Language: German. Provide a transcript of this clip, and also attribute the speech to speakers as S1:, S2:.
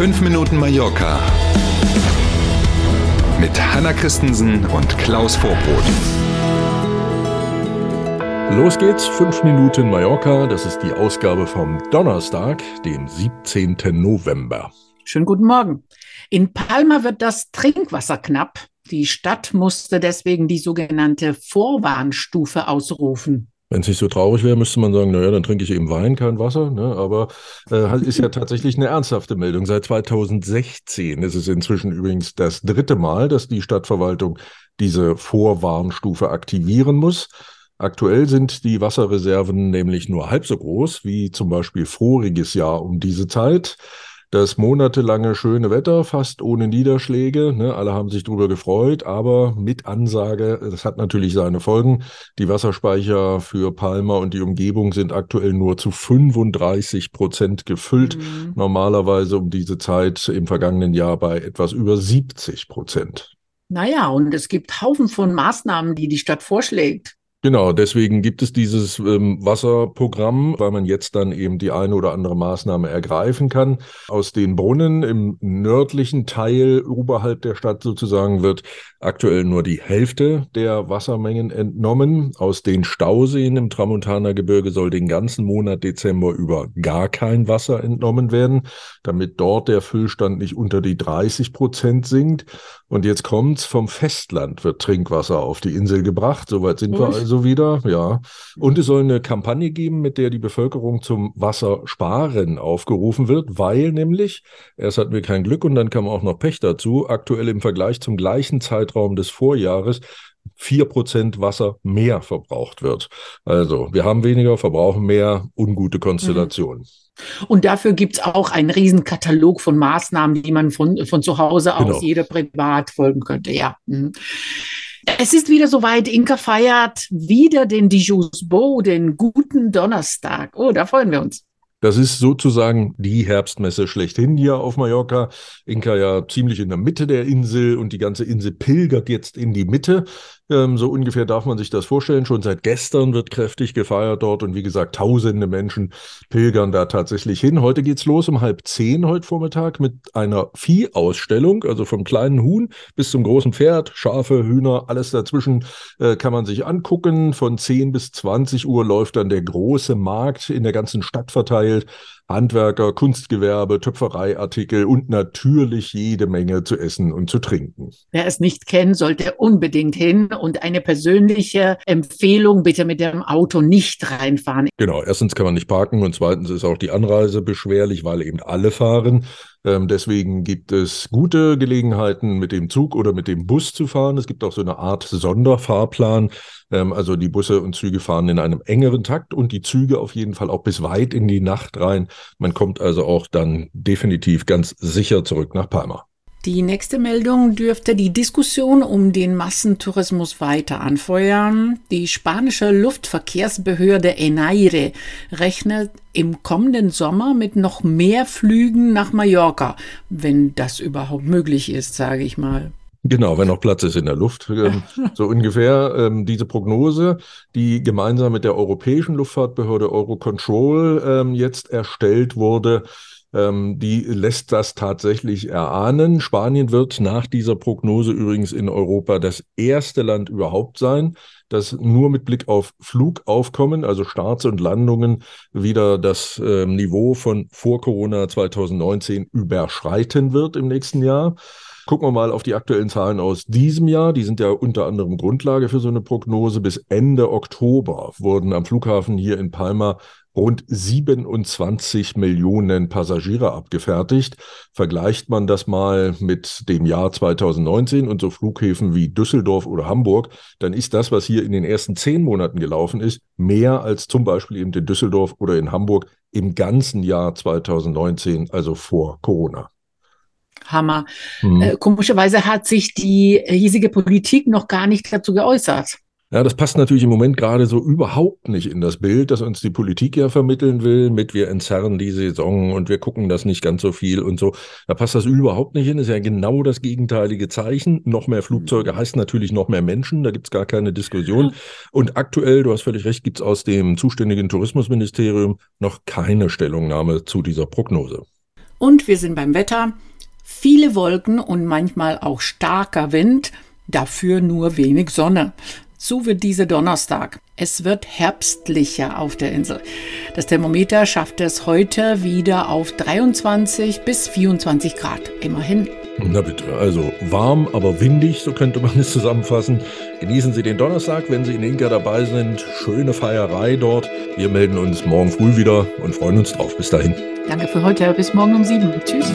S1: 5 Minuten Mallorca mit Hanna Christensen und Klaus Vorbrot.
S2: Los geht's, 5 Minuten Mallorca. Das ist die Ausgabe vom Donnerstag, dem 17. November.
S3: Schönen guten Morgen. In Palma wird das Trinkwasser knapp. Die Stadt musste deswegen die sogenannte Vorwarnstufe ausrufen.
S2: Wenn es nicht so traurig wäre, müsste man sagen, naja, dann trinke ich eben Wein, kein Wasser. Ne? Aber äh, ist ja tatsächlich eine ernsthafte Meldung. Seit 2016 ist es inzwischen übrigens das dritte Mal, dass die Stadtverwaltung diese Vorwarnstufe aktivieren muss. Aktuell sind die Wasserreserven nämlich nur halb so groß wie zum Beispiel voriges Jahr um diese Zeit das monatelange schöne Wetter, fast ohne Niederschläge. Ne? Alle haben sich darüber gefreut, aber mit Ansage, das hat natürlich seine Folgen. Die Wasserspeicher für Palma und die Umgebung sind aktuell nur zu 35 Prozent gefüllt. Mhm. Normalerweise um diese Zeit im vergangenen Jahr bei etwas über 70 Prozent.
S3: Naja, und es gibt Haufen von Maßnahmen, die die Stadt vorschlägt.
S2: Genau, deswegen gibt es dieses ähm, Wasserprogramm, weil man jetzt dann eben die eine oder andere Maßnahme ergreifen kann. Aus den Brunnen im nördlichen Teil oberhalb der Stadt sozusagen wird aktuell nur die Hälfte der Wassermengen entnommen. Aus den Stauseen im Tramontaner Gebirge soll den ganzen Monat Dezember über gar kein Wasser entnommen werden, damit dort der Füllstand nicht unter die 30 Prozent sinkt. Und jetzt kommt's, vom Festland wird Trinkwasser auf die Insel gebracht. Soweit sind wir also wieder, ja. Und es soll eine Kampagne geben, mit der die Bevölkerung zum Wassersparen aufgerufen wird, weil nämlich, erst hatten wir kein Glück und dann kam auch noch Pech dazu, aktuell im Vergleich zum gleichen Zeitraum des Vorjahres vier Prozent Wasser mehr verbraucht wird. Also wir haben weniger, verbrauchen mehr, ungute Konstellation. Mhm.
S3: Und dafür gibt es auch einen riesen Katalog von Maßnahmen, die man von, von zu Hause aus genau. jeder privat folgen könnte. Ja. Es ist wieder soweit. Inka feiert wieder den Dijous Beau, den guten Donnerstag. Oh, da freuen wir uns.
S2: Das ist sozusagen die Herbstmesse schlechthin hier auf Mallorca. Inka ja ziemlich in der Mitte der Insel und die ganze Insel pilgert jetzt in die Mitte. Ähm, so ungefähr darf man sich das vorstellen. Schon seit gestern wird kräftig gefeiert dort und wie gesagt, tausende Menschen pilgern da tatsächlich hin. Heute geht's los um halb zehn heute Vormittag mit einer Viehausstellung, also vom kleinen Huhn bis zum großen Pferd, Schafe, Hühner, alles dazwischen äh, kann man sich angucken. Von zehn bis zwanzig Uhr läuft dann der große Markt in der ganzen Stadt verteilt. Handwerker, Kunstgewerbe, Töpfereiartikel und natürlich jede Menge zu essen und zu trinken.
S3: Wer es nicht kennt, sollte unbedingt hin und eine persönliche Empfehlung, bitte mit dem Auto nicht reinfahren.
S2: Genau, erstens kann man nicht parken und zweitens ist auch die Anreise beschwerlich, weil eben alle fahren. Ähm, deswegen gibt es gute Gelegenheiten, mit dem Zug oder mit dem Bus zu fahren. Es gibt auch so eine Art Sonderfahrplan. Ähm, also die Busse und Züge fahren in einem engeren Takt und die Züge auf jeden Fall auch bis weit in die Nacht rein. Man kommt also auch dann definitiv ganz sicher zurück nach Palma.
S3: Die nächste Meldung dürfte die Diskussion um den Massentourismus weiter anfeuern. Die spanische Luftverkehrsbehörde ENAIRE rechnet im kommenden Sommer mit noch mehr Flügen nach Mallorca, wenn das überhaupt möglich ist, sage ich mal.
S2: Genau, wenn noch Platz ist in der Luft. Ähm, so ungefähr ähm, diese Prognose, die gemeinsam mit der Europäischen Luftfahrtbehörde Eurocontrol ähm, jetzt erstellt wurde, die lässt das tatsächlich erahnen. Spanien wird nach dieser Prognose übrigens in Europa das erste Land überhaupt sein, das nur mit Blick auf Flugaufkommen, also Starts und Landungen, wieder das äh, Niveau von vor Corona 2019 überschreiten wird im nächsten Jahr. Gucken wir mal auf die aktuellen Zahlen aus diesem Jahr. Die sind ja unter anderem Grundlage für so eine Prognose. Bis Ende Oktober wurden am Flughafen hier in Palma rund 27 Millionen Passagiere abgefertigt. Vergleicht man das mal mit dem Jahr 2019 und so Flughäfen wie Düsseldorf oder Hamburg, dann ist das, was hier in den ersten zehn Monaten gelaufen ist, mehr als zum Beispiel eben in Düsseldorf oder in Hamburg im ganzen Jahr 2019, also vor Corona.
S3: Hammer. Mhm. Äh, komischerweise hat sich die hiesige Politik noch gar nicht dazu geäußert.
S2: Ja, das passt natürlich im Moment gerade so überhaupt nicht in das Bild, das uns die Politik ja vermitteln will, mit wir entzerren die Saison und wir gucken das nicht ganz so viel und so. Da passt das überhaupt nicht hin. Das ist ja genau das gegenteilige Zeichen. Noch mehr Flugzeuge heißt natürlich noch mehr Menschen. Da gibt's gar keine Diskussion. Und aktuell, du hast völlig recht, gibt's aus dem zuständigen Tourismusministerium noch keine Stellungnahme zu dieser Prognose.
S3: Und wir sind beim Wetter. Viele Wolken und manchmal auch starker Wind, dafür nur wenig Sonne. So wird dieser Donnerstag. Es wird herbstlicher auf der Insel. Das Thermometer schafft es heute wieder auf 23 bis 24 Grad. Immerhin.
S2: Na bitte, also warm, aber windig, so könnte man es zusammenfassen. Genießen Sie den Donnerstag, wenn Sie in Inka dabei sind. Schöne Feierei dort. Wir melden uns morgen früh wieder und freuen uns drauf. Bis dahin.
S3: Danke für heute. Bis morgen um sieben. Tschüss.